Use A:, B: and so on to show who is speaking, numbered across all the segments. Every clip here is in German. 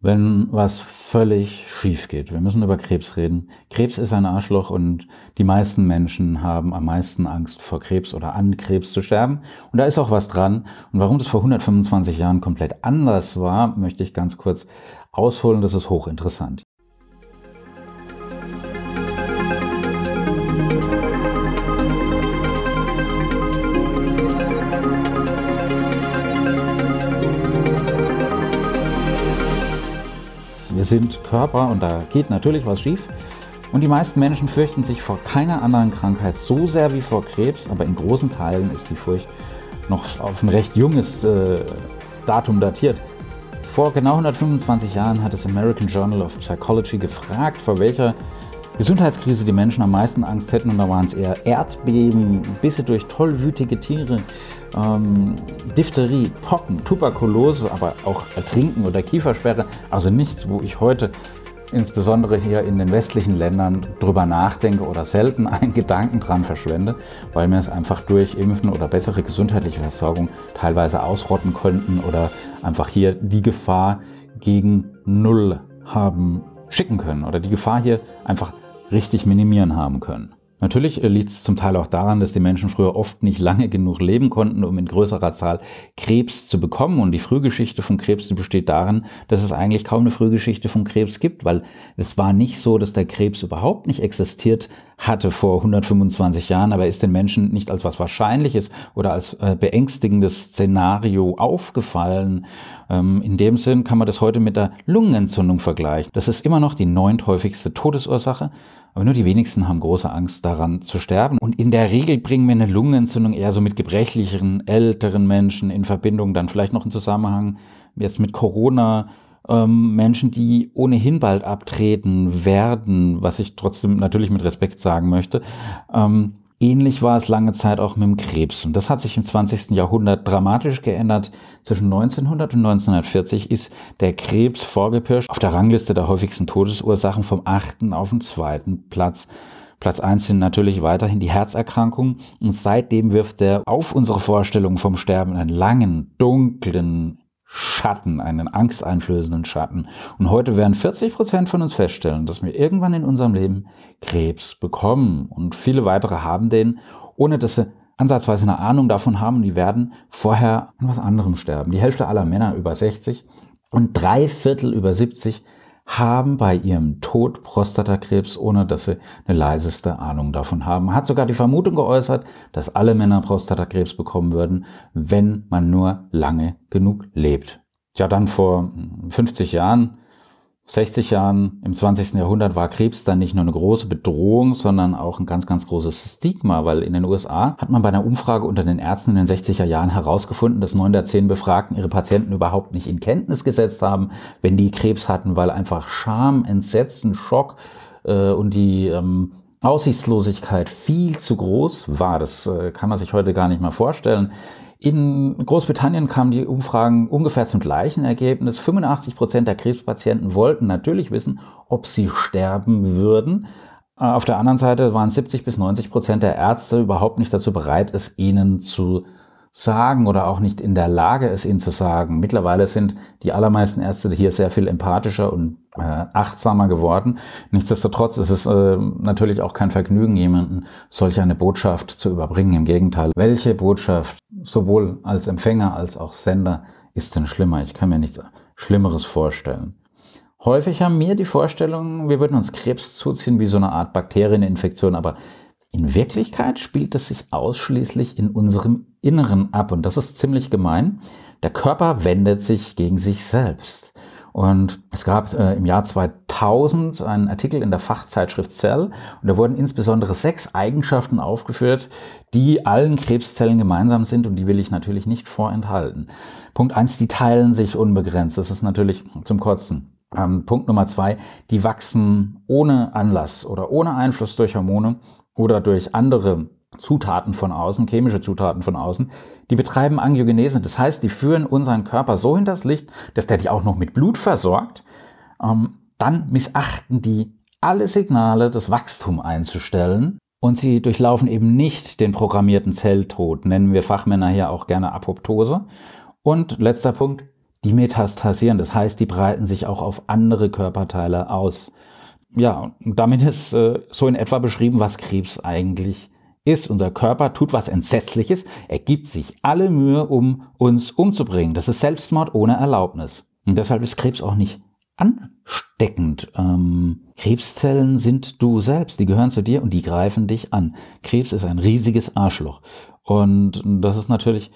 A: wenn was völlig schief geht. Wir müssen über Krebs reden. Krebs ist ein Arschloch und die meisten Menschen haben am meisten Angst vor Krebs oder an Krebs zu sterben. Und da ist auch was dran. Und warum das vor 125 Jahren komplett anders war, möchte ich ganz kurz ausholen. Das ist hochinteressant. Sind Körper und da geht natürlich was schief. Und die meisten Menschen fürchten sich vor keiner anderen Krankheit so sehr wie vor Krebs, aber in großen Teilen ist die Furcht noch auf ein recht junges äh, Datum datiert. Vor genau 125 Jahren hat das American Journal of Psychology gefragt, vor welcher Gesundheitskrise die Menschen am meisten Angst hätten. Und da waren es eher Erdbeben, Bisse durch tollwütige Tiere, ähm, Diphtherie, Pocken, Tuberkulose, aber auch Ertrinken oder Kiefersperre. Also nichts, wo ich heute insbesondere hier in den westlichen Ländern drüber nachdenke oder selten einen Gedanken dran verschwende, weil wir es einfach durch Impfen oder bessere gesundheitliche Versorgung teilweise ausrotten könnten oder einfach hier die Gefahr gegen Null haben schicken können oder die Gefahr hier einfach richtig minimieren haben können. Natürlich äh, liegt es zum Teil auch daran, dass die Menschen früher oft nicht lange genug leben konnten, um in größerer Zahl Krebs zu bekommen. Und die Frühgeschichte von Krebs besteht darin, dass es eigentlich kaum eine Frühgeschichte von Krebs gibt, weil es war nicht so, dass der Krebs überhaupt nicht existiert hatte vor 125 Jahren, aber ist den Menschen nicht als was Wahrscheinliches oder als äh, beängstigendes Szenario aufgefallen. Ähm, in dem Sinn kann man das heute mit der Lungenentzündung vergleichen. Das ist immer noch die neunthäufigste Todesursache aber nur die wenigsten haben große Angst daran zu sterben. Und in der Regel bringen wir eine Lungenentzündung eher so mit gebrechlicheren, älteren Menschen in Verbindung, dann vielleicht noch im Zusammenhang jetzt mit Corona, ähm, Menschen, die ohnehin bald abtreten werden, was ich trotzdem natürlich mit Respekt sagen möchte. Ähm, Ähnlich war es lange Zeit auch mit dem Krebs. Und das hat sich im 20. Jahrhundert dramatisch geändert. Zwischen 1900 und 1940 ist der Krebs vorgepirscht auf der Rangliste der häufigsten Todesursachen vom achten auf den zweiten Platz. Platz eins sind natürlich weiterhin die Herzerkrankungen. Und seitdem wirft er auf unsere Vorstellung vom Sterben einen langen, dunklen Schatten, einen angsteinflößenden Schatten. Und heute werden 40 Prozent von uns feststellen, dass wir irgendwann in unserem Leben Krebs bekommen. Und viele weitere haben den, ohne dass sie ansatzweise eine Ahnung davon haben. Die werden vorher an was anderem sterben. Die Hälfte aller Männer über 60 und drei Viertel über 70 haben bei ihrem Tod Prostatakrebs, ohne dass sie eine leiseste Ahnung davon haben. Hat sogar die Vermutung geäußert, dass alle Männer Prostatakrebs bekommen würden, wenn man nur lange genug lebt. Ja, dann vor 50 Jahren 60 Jahren im 20. Jahrhundert war Krebs dann nicht nur eine große Bedrohung, sondern auch ein ganz, ganz großes Stigma, weil in den USA hat man bei einer Umfrage unter den Ärzten in den 60er Jahren herausgefunden, dass neun der zehn Befragten ihre Patienten überhaupt nicht in Kenntnis gesetzt haben, wenn die Krebs hatten, weil einfach Scham, Entsetzen, Schock äh, und die ähm, Aussichtslosigkeit viel zu groß war. Das äh, kann man sich heute gar nicht mehr vorstellen. In Großbritannien kamen die Umfragen ungefähr zum gleichen Ergebnis. 85 Prozent der Krebspatienten wollten natürlich wissen, ob sie sterben würden. Äh, auf der anderen Seite waren 70 bis 90 Prozent der Ärzte überhaupt nicht dazu bereit, es ihnen zu sagen oder auch nicht in der Lage, es ihnen zu sagen. Mittlerweile sind die allermeisten Ärzte hier sehr viel empathischer und äh, achtsamer geworden. Nichtsdestotrotz ist es äh, natürlich auch kein Vergnügen, jemanden solch eine Botschaft zu überbringen. Im Gegenteil, welche Botschaft sowohl als Empfänger als auch Sender ist denn schlimmer? Ich kann mir nichts Schlimmeres vorstellen. Häufig haben wir die Vorstellung, wir würden uns Krebs zuziehen wie so eine Art Bakterieninfektion, aber in Wirklichkeit spielt es sich ausschließlich in unserem Inneren ab und das ist ziemlich gemein. Der Körper wendet sich gegen sich selbst. Und es gab äh, im Jahr 2000 einen Artikel in der Fachzeitschrift Cell und da wurden insbesondere sechs Eigenschaften aufgeführt, die allen Krebszellen gemeinsam sind und die will ich natürlich nicht vorenthalten. Punkt eins: die teilen sich unbegrenzt. Das ist natürlich zum Kotzen. Ähm, Punkt Nummer zwei, die wachsen ohne Anlass oder ohne Einfluss durch Hormone oder durch andere Zutaten von außen, chemische Zutaten von außen, die betreiben Angiogenese. Das heißt, die führen unseren Körper so hinters Licht, dass der dich auch noch mit Blut versorgt. Ähm, dann missachten die alle Signale, das Wachstum einzustellen. Und sie durchlaufen eben nicht den programmierten Zelltod, nennen wir Fachmänner hier auch gerne Apoptose. Und letzter Punkt, die metastasieren. Das heißt, die breiten sich auch auf andere Körperteile aus. Ja, und damit ist äh, so in etwa beschrieben, was Krebs eigentlich ist. Unser Körper tut was Entsetzliches. Er gibt sich alle Mühe, um uns umzubringen. Das ist Selbstmord ohne Erlaubnis. Und deshalb ist Krebs auch nicht ansteckend. Ähm, Krebszellen sind du selbst, die gehören zu dir und die greifen dich an. Krebs ist ein riesiges Arschloch. Und das ist natürlich,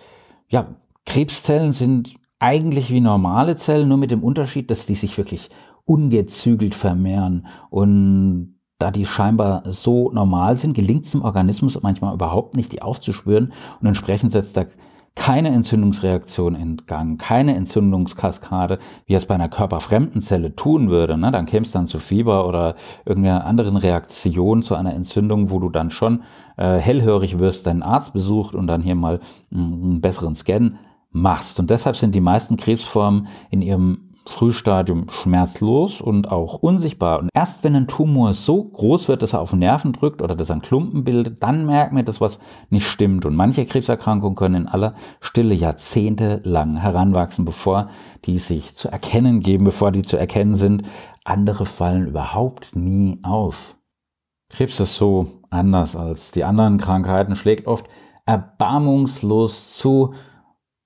A: ja, Krebszellen sind eigentlich wie normale Zellen, nur mit dem Unterschied, dass die sich wirklich ungezügelt vermehren. Und da die scheinbar so normal sind, gelingt es dem Organismus manchmal überhaupt nicht, die aufzuspüren. Und entsprechend setzt er keine Entzündungsreaktion in Gang, keine Entzündungskaskade, wie es bei einer körperfremden Zelle tun würde. Ne? Dann käme es dann zu Fieber oder irgendeiner anderen Reaktion zu einer Entzündung, wo du dann schon äh, hellhörig wirst, deinen Arzt besucht und dann hier mal einen besseren Scan machst. Und deshalb sind die meisten Krebsformen in ihrem Frühstadium schmerzlos und auch unsichtbar. Und erst wenn ein Tumor so groß wird, dass er auf Nerven drückt oder dass er einen Klumpen bildet, dann merken wir, dass was nicht stimmt. Und manche Krebserkrankungen können in aller Stille Jahrzehnte lang heranwachsen, bevor die sich zu erkennen geben, bevor die zu erkennen sind. Andere fallen überhaupt nie auf. Krebs ist so anders als die anderen Krankheiten, schlägt oft erbarmungslos zu,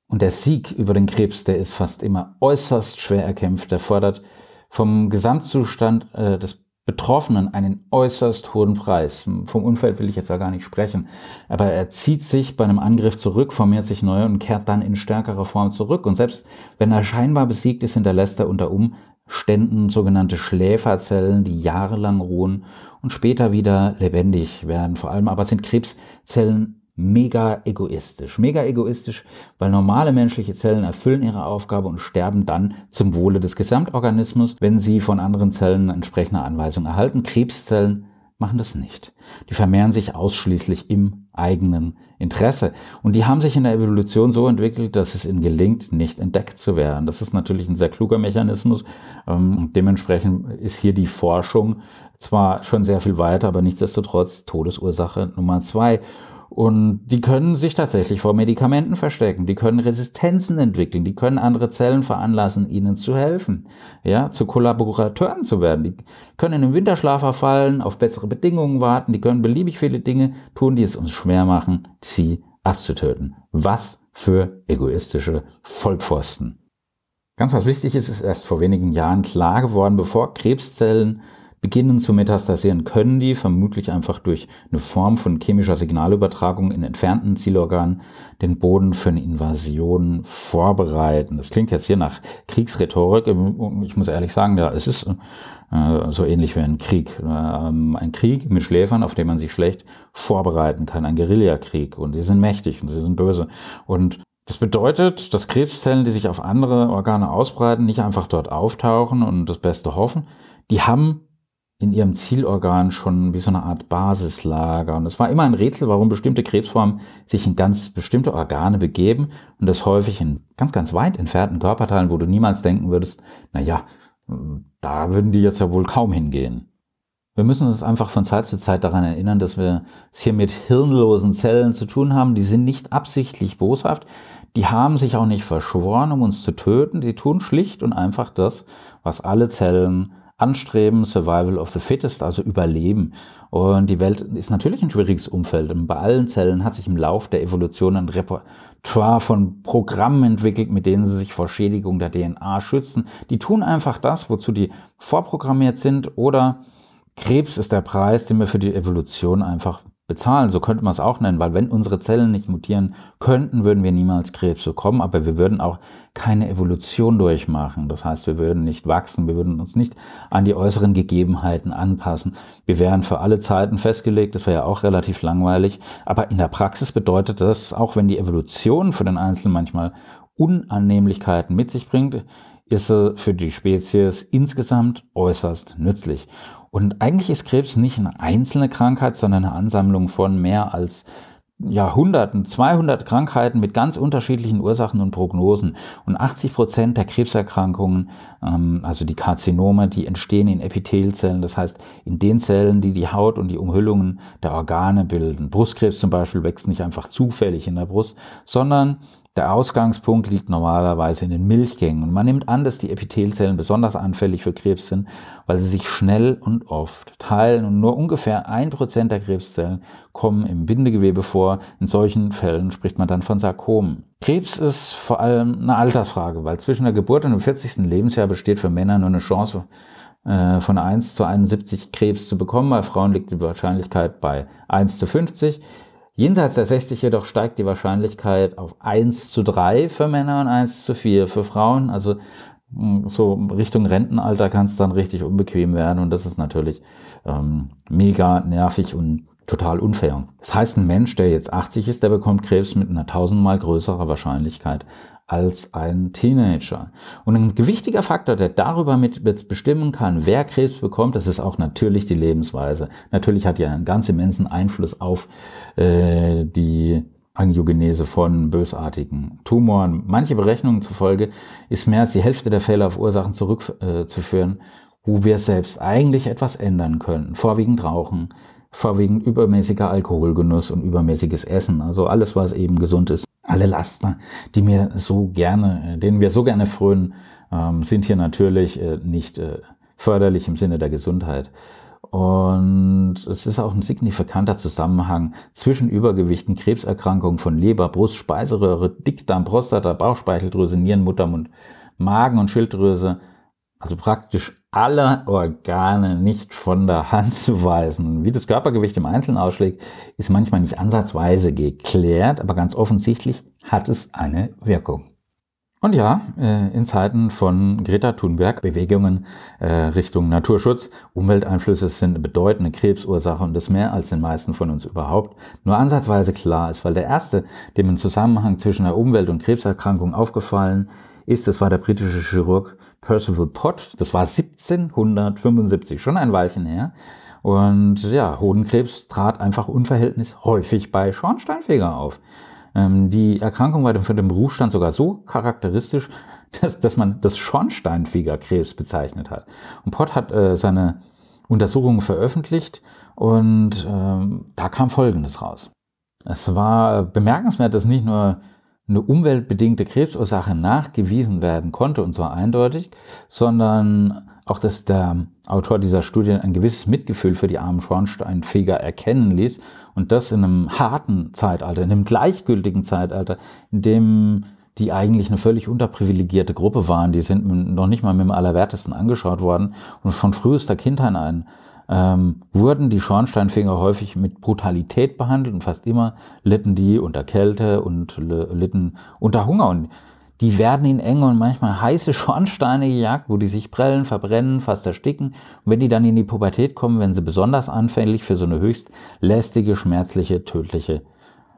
A: und der Sieg über den Krebs, der ist fast immer äußerst schwer erkämpft. Der fordert vom Gesamtzustand äh, des Betroffenen einen äußerst hohen Preis. Vom Umfeld will ich jetzt ja gar nicht sprechen. Aber er zieht sich bei einem Angriff zurück, formiert sich neu und kehrt dann in stärkerer Form zurück. Und selbst wenn er scheinbar besiegt ist, hinterlässt er unter Umständen sogenannte Schläferzellen, die jahrelang ruhen und später wieder lebendig werden. Vor allem aber sind Krebszellen mega egoistisch. Mega egoistisch, weil normale menschliche Zellen erfüllen ihre Aufgabe und sterben dann zum Wohle des Gesamtorganismus, wenn sie von anderen Zellen entsprechende Anweisungen erhalten. Krebszellen machen das nicht. Die vermehren sich ausschließlich im eigenen Interesse. Und die haben sich in der Evolution so entwickelt, dass es ihnen gelingt, nicht entdeckt zu werden. Das ist natürlich ein sehr kluger Mechanismus. Ähm, dementsprechend ist hier die Forschung zwar schon sehr viel weiter, aber nichtsdestotrotz Todesursache Nummer zwei. Und die können sich tatsächlich vor Medikamenten verstecken, die können Resistenzen entwickeln, die können andere Zellen veranlassen, ihnen zu helfen, ja, zu Kollaborateuren zu werden. Die können in den Winterschlaf verfallen, auf bessere Bedingungen warten, die können beliebig viele Dinge tun, die es uns schwer machen, sie abzutöten. Was für egoistische Vollpfosten. Ganz was wichtig ist, ist erst vor wenigen Jahren klar geworden, bevor Krebszellen beginnen zu metastasieren, können die vermutlich einfach durch eine Form von chemischer Signalübertragung in entfernten Zielorganen den Boden für eine Invasion vorbereiten. Das klingt jetzt hier nach Kriegsrhetorik. Ich muss ehrlich sagen, ja, es ist äh, so ähnlich wie ein Krieg. Ähm, ein Krieg mit Schläfern, auf den man sich schlecht vorbereiten kann. Ein Guerillakrieg. Und sie sind mächtig und sie sind böse. Und das bedeutet, dass Krebszellen, die sich auf andere Organe ausbreiten, nicht einfach dort auftauchen und das Beste hoffen. Die haben in ihrem Zielorgan schon wie so eine Art Basislager. Und es war immer ein Rätsel, warum bestimmte Krebsformen sich in ganz bestimmte Organe begeben und das häufig in ganz, ganz weit entfernten Körperteilen, wo du niemals denken würdest, na ja, da würden die jetzt ja wohl kaum hingehen. Wir müssen uns einfach von Zeit zu Zeit daran erinnern, dass wir es hier mit hirnlosen Zellen zu tun haben. Die sind nicht absichtlich boshaft. Die haben sich auch nicht verschworen, um uns zu töten. Die tun schlicht und einfach das, was alle Zellen anstreben, Survival of the Fittest, also Überleben. Und die Welt ist natürlich ein schwieriges Umfeld. Und bei allen Zellen hat sich im Lauf der Evolution ein Repertoire von Programmen entwickelt, mit denen sie sich vor Schädigung der DNA schützen. Die tun einfach das, wozu die vorprogrammiert sind. Oder Krebs ist der Preis, den wir für die Evolution einfach bezahlen, so könnte man es auch nennen, weil wenn unsere Zellen nicht mutieren könnten, würden wir niemals Krebs bekommen, aber wir würden auch keine Evolution durchmachen. Das heißt, wir würden nicht wachsen, wir würden uns nicht an die äußeren Gegebenheiten anpassen. Wir wären für alle Zeiten festgelegt, das wäre ja auch relativ langweilig, aber in der Praxis bedeutet das, auch wenn die Evolution für den Einzelnen manchmal Unannehmlichkeiten mit sich bringt, ist sie für die Spezies insgesamt äußerst nützlich. Und eigentlich ist Krebs nicht eine einzelne Krankheit, sondern eine Ansammlung von mehr als Jahrhunderten, 200 Krankheiten mit ganz unterschiedlichen Ursachen und Prognosen. Und 80 Prozent der Krebserkrankungen, ähm, also die Karzinome, die entstehen in Epithelzellen, das heißt in den Zellen, die die Haut und die Umhüllungen der Organe bilden. Brustkrebs zum Beispiel wächst nicht einfach zufällig in der Brust, sondern Der Ausgangspunkt liegt normalerweise in den Milchgängen und man nimmt an, dass die Epithelzellen besonders anfällig für Krebs sind, weil sie sich schnell und oft teilen und nur ungefähr ein Prozent der Krebszellen kommen im Bindegewebe vor. In solchen Fällen spricht man dann von Sarkomen. Krebs ist vor allem eine Altersfrage, weil zwischen der Geburt und dem 40. Lebensjahr besteht für Männer nur eine Chance äh, von 1 zu 71 Krebs zu bekommen. Bei Frauen liegt die Wahrscheinlichkeit bei 1 zu 50. Jenseits der 60 jedoch steigt die Wahrscheinlichkeit auf 1 zu 3 für Männer und 1 zu 4 für Frauen. Also hm, so Richtung Rentenalter kann es dann richtig unbequem werden und das ist natürlich ähm, mega nervig und total unfair. Das heißt, ein Mensch, der jetzt 80 ist, der bekommt Krebs mit einer tausendmal größerer Wahrscheinlichkeit als ein Teenager. Und ein gewichtiger Faktor, der darüber mit bestimmen kann, wer Krebs bekommt, das ist auch natürlich die Lebensweise. Natürlich hat ja einen ganz immensen Einfluss auf äh, die Angiogenese von bösartigen Tumoren. Manche Berechnungen zufolge ist mehr als die Hälfte der Fälle auf Ursachen zurückzuführen, äh, wo wir selbst eigentlich etwas ändern könnten. Vorwiegend Rauchen, vorwiegend übermäßiger Alkoholgenuss und übermäßiges Essen. Also alles, was eben gesund ist, alle Laster, die mir so gerne, äh, denen wir so gerne frönen, ähm, sind hier natürlich äh, nicht äh, förderlich im Sinne der Gesundheit. Und es ist auch ein signifikanter Zusammenhang zwischen Übergewichten, Krebserkrankungen von Leber, Brust, Speiseröhre, Dickdarm, Prostata, Bauchspeicheldrüse, Nieren, Muttermund, Magen und Schilddrüse. Also praktisch alle Organe nicht von der Hand zu weisen. Wie das Körpergewicht im Einzelnen ausschlägt, ist manchmal nicht ansatzweise geklärt, aber ganz offensichtlich hat es eine Wirkung. Und ja, äh, in Zeiten von Greta Thunberg Bewegungen äh, Richtung Naturschutz, Umwelteinflüsse sind eine bedeutende Krebsursache und das mehr als den meisten von uns überhaupt nur ansatzweise klar ist, weil der erste, dem ein Zusammenhang zwischen der Umwelt und Krebserkrankung aufgefallen ist, das war der britische Chirurg Percival Pott. Das war 1775, schon ein Weilchen her. Und ja, Hodenkrebs trat einfach unverhältnismäßig häufig bei Schornsteinfeger auf. Ähm, die Erkrankung war für den Berufsstand sogar so charakteristisch, dass, dass man das Schornsteinfegerkrebs bezeichnet hat. Und Pott hat äh, seine Untersuchungen veröffentlicht und ähm, da kam Folgendes raus. Es war bemerkenswert, dass nicht nur eine umweltbedingte Krebsursache nachgewiesen werden konnte, und zwar eindeutig, sondern auch, dass der Autor dieser Studie ein gewisses Mitgefühl für die armen Schornsteinfeger erkennen ließ. Und das in einem harten Zeitalter, in einem gleichgültigen Zeitalter, in dem die eigentlich eine völlig unterprivilegierte Gruppe waren, die sind noch nicht mal mit dem Allerwertesten angeschaut worden und von frühester Kindheit an ähm, wurden die Schornsteinfeger häufig mit Brutalität behandelt und fast immer litten die unter Kälte und litten unter Hunger. Und die werden in enge und manchmal heiße Schornsteine gejagt, wo die sich prellen, verbrennen, fast ersticken. Und wenn die dann in die Pubertät kommen, werden sie besonders anfällig für so eine höchst lästige, schmerzliche, tödliche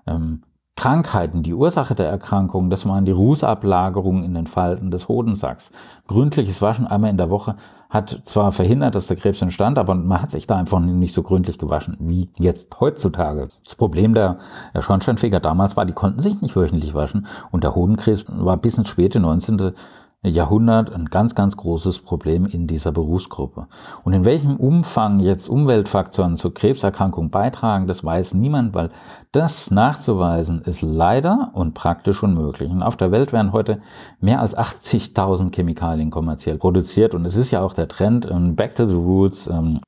A: ähm, Krankheiten. Die Ursache der Erkrankung, das waren die Rußablagerungen in den Falten des Hodensacks. Gründliches Waschen einmal in der Woche hat zwar verhindert, dass der Krebs entstand, aber man hat sich da einfach nicht so gründlich gewaschen wie jetzt heutzutage. Das Problem der, Schornsteinfeger damals war, die konnten sich nicht wöchentlich waschen und der Hodenkrebs war bis ins späte 19. Jahrhundert ein ganz, ganz großes Problem in dieser Berufsgruppe. Und in welchem Umfang jetzt Umweltfaktoren zur Krebserkrankung beitragen, das weiß niemand, weil das nachzuweisen ist leider und praktisch unmöglich. Und auf der Welt werden heute mehr als 80.000 Chemikalien kommerziell produziert und es ist ja auch der Trend, ähm, back to the roots, ähm,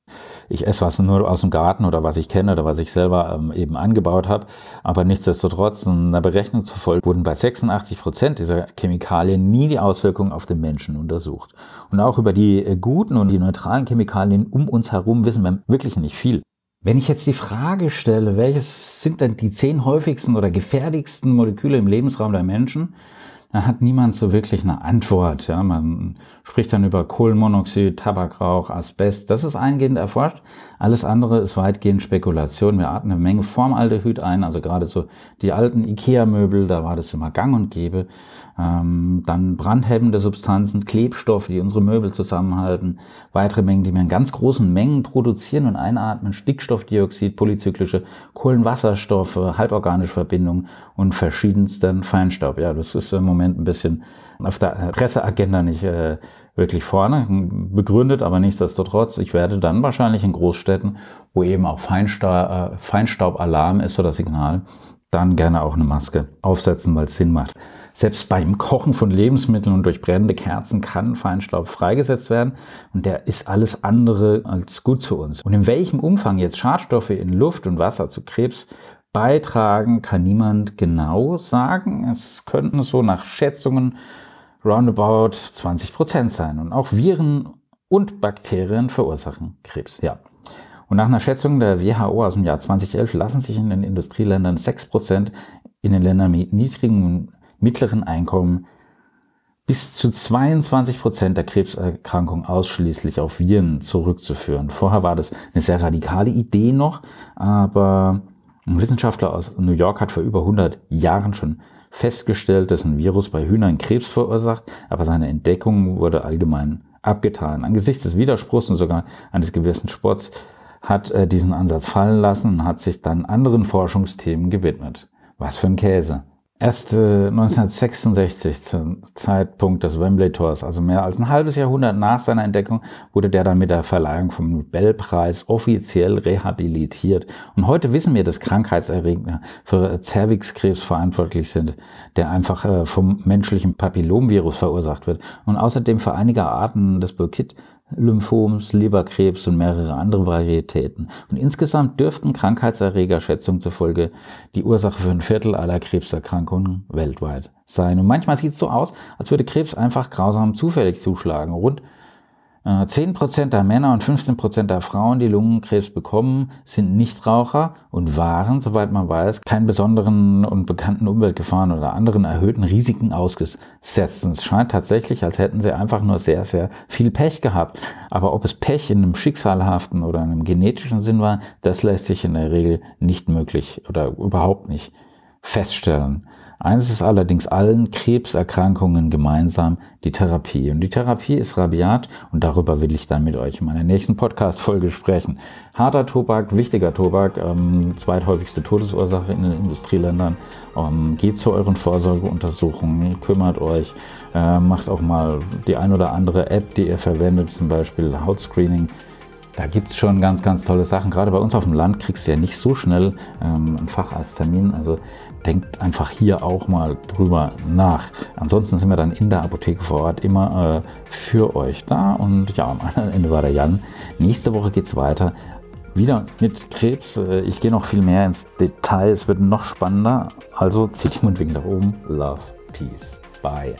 A: ich esse was nur aus dem Garten oder was ich kenne oder was ich selber ähm, eben angebaut habe. Aber nichtsdestotrotz, einer Berechnung zufolge wurden bei 86 Prozent dieser Chemikalien nie die Auswirkungen auf den Menschen untersucht. Und auch über die äh, guten und die neutralen Chemikalien um uns herum wissen wir wirklich nicht viel. Wenn ich jetzt die Frage stelle, welches sind denn die zehn häufigsten oder gefährlichsten Moleküle im Lebensraum der Menschen, da hat niemand so wirklich eine Antwort. Ja, man spricht dann über Kohlenmonoxid, Tabakrauch, Asbest. Das ist eingehend erforscht. Alles andere ist weitgehend Spekulation. Wir atmen eine Menge Formaldehyd ein, also gerade so die alten Ikea-Möbel, da war das immer gang und gäbe. Ähm, dann brandhemmende Substanzen, Klebstoffe, die unsere Möbel zusammenhalten, weitere Mengen, die wir in ganz großen Mengen produzieren und einatmen, Stickstoffdioxid, polyzyklische Kohlenwasserstoffe, halborganische Verbindungen und verschiedensten Feinstaub. Ja, das ist im Moment ein bisschen auf der Presseagenda nicht äh, wirklich vorne begründet, aber nichtsdestotrotz, ich werde dann wahrscheinlich in Großstädten, wo eben auch Feinstaub, äh, Feinstaubalarm ist oder Signal, dann gerne auch eine Maske aufsetzen, weil es Sinn macht. Selbst beim Kochen von Lebensmitteln und durch brennende Kerzen kann Feinstaub freigesetzt werden und der ist alles andere als gut zu uns. Und in welchem Umfang jetzt Schadstoffe in Luft und Wasser zu Krebs beitragen, kann niemand genau sagen. Es könnten so nach Schätzungen roundabout 20 Prozent sein. Und auch Viren und Bakterien verursachen Krebs. Ja. Und nach einer Schätzung der WHO aus dem Jahr 2011 lassen sich in den Industrieländern 6 Prozent, in den Ländern mit niedrigen und mittleren Einkommen bis zu 22 Prozent der Krebserkrankungen ausschließlich auf Viren zurückzuführen. Vorher war das eine sehr radikale Idee noch, aber ein Wissenschaftler aus New York hat vor über 100 Jahren schon festgestellt, dass ein Virus bei Hühnern Krebs verursacht, aber seine Entdeckung wurde allgemein abgetan. Angesichts des Widerspruchs und sogar eines gewissen Sports hat er diesen Ansatz fallen lassen und hat sich dann anderen Forschungsthemen gewidmet. Was für ein Käse. Erst äh, 1966, zum Zeitpunkt des Wembley-Tors, also mehr als ein halbes Jahrhundert nach seiner Entdeckung, wurde der dann mit der Verleihung vom Nobelpreis offiziell rehabilitiert. Und heute wissen wir, dass Krankheitserreger für Zervixkrebs verantwortlich sind, der einfach äh, vom menschlichen Papillomvirus verursacht wird. Und außerdem für einige Arten des Burkitt Lymphoms, Leberkrebs und mehrere andere Varietäten. Und insgesamt dürften Krankheitserreger Schätzungen zufolge die Ursache für ein Viertel aller Krebserkrankungen weltweit sein. Und manchmal sieht es so aus, als würde Krebs einfach grausam zufällig zuschlagen. Rund 10% äh, der Männer und 15% der Frauen, die Lungenkrebs bekommen, sind Nichtraucher und waren, soweit man weiß, keinen besonderen und bekannten Umweltgefahren oder anderen erhöhten Risiken ausgesetzt. Und es scheint tatsächlich, als hätten sie einfach nur sehr, sehr viel Pech gehabt. Aber ob es Pech in einem schicksalhaften oder einem genetischen Sinn war, das lässt sich in der Regel nicht möglich oder überhaupt nicht feststellen. Eines ist allerdings allen Krebserkrankungen gemeinsam, die Therapie. Und die Therapie ist rabiat und darüber will ich dann mit euch in meiner nächsten Podcast-Folge sprechen. Harter Tobak, wichtiger Tobak, ähm, zweithäufigste Todesursache in den Industrieländern. Ähm, geht zu euren Vorsorgeuntersuchungen, kümmert euch, äh, macht auch mal die ein oder andere App, die ihr verwendet, zum Beispiel Hautscreening. Da gibt es schon ganz, ganz tolle Sachen. Gerade bei uns auf dem Land kriegst du ja nicht so schnell ähm, einen Facharzttermin. Also denkt einfach hier auch mal drüber nach. Ansonsten sind wir dann in der Apotheke vor Ort immer äh, für euch da. Und ja, am Ende war der Jan. Nächste Woche geht es weiter. Wieder mit Krebs. Äh, ich gehe noch viel mehr ins Detail. Es wird noch spannender. Also zieht die Mundwinkel nach oben. Love, Peace, Bye.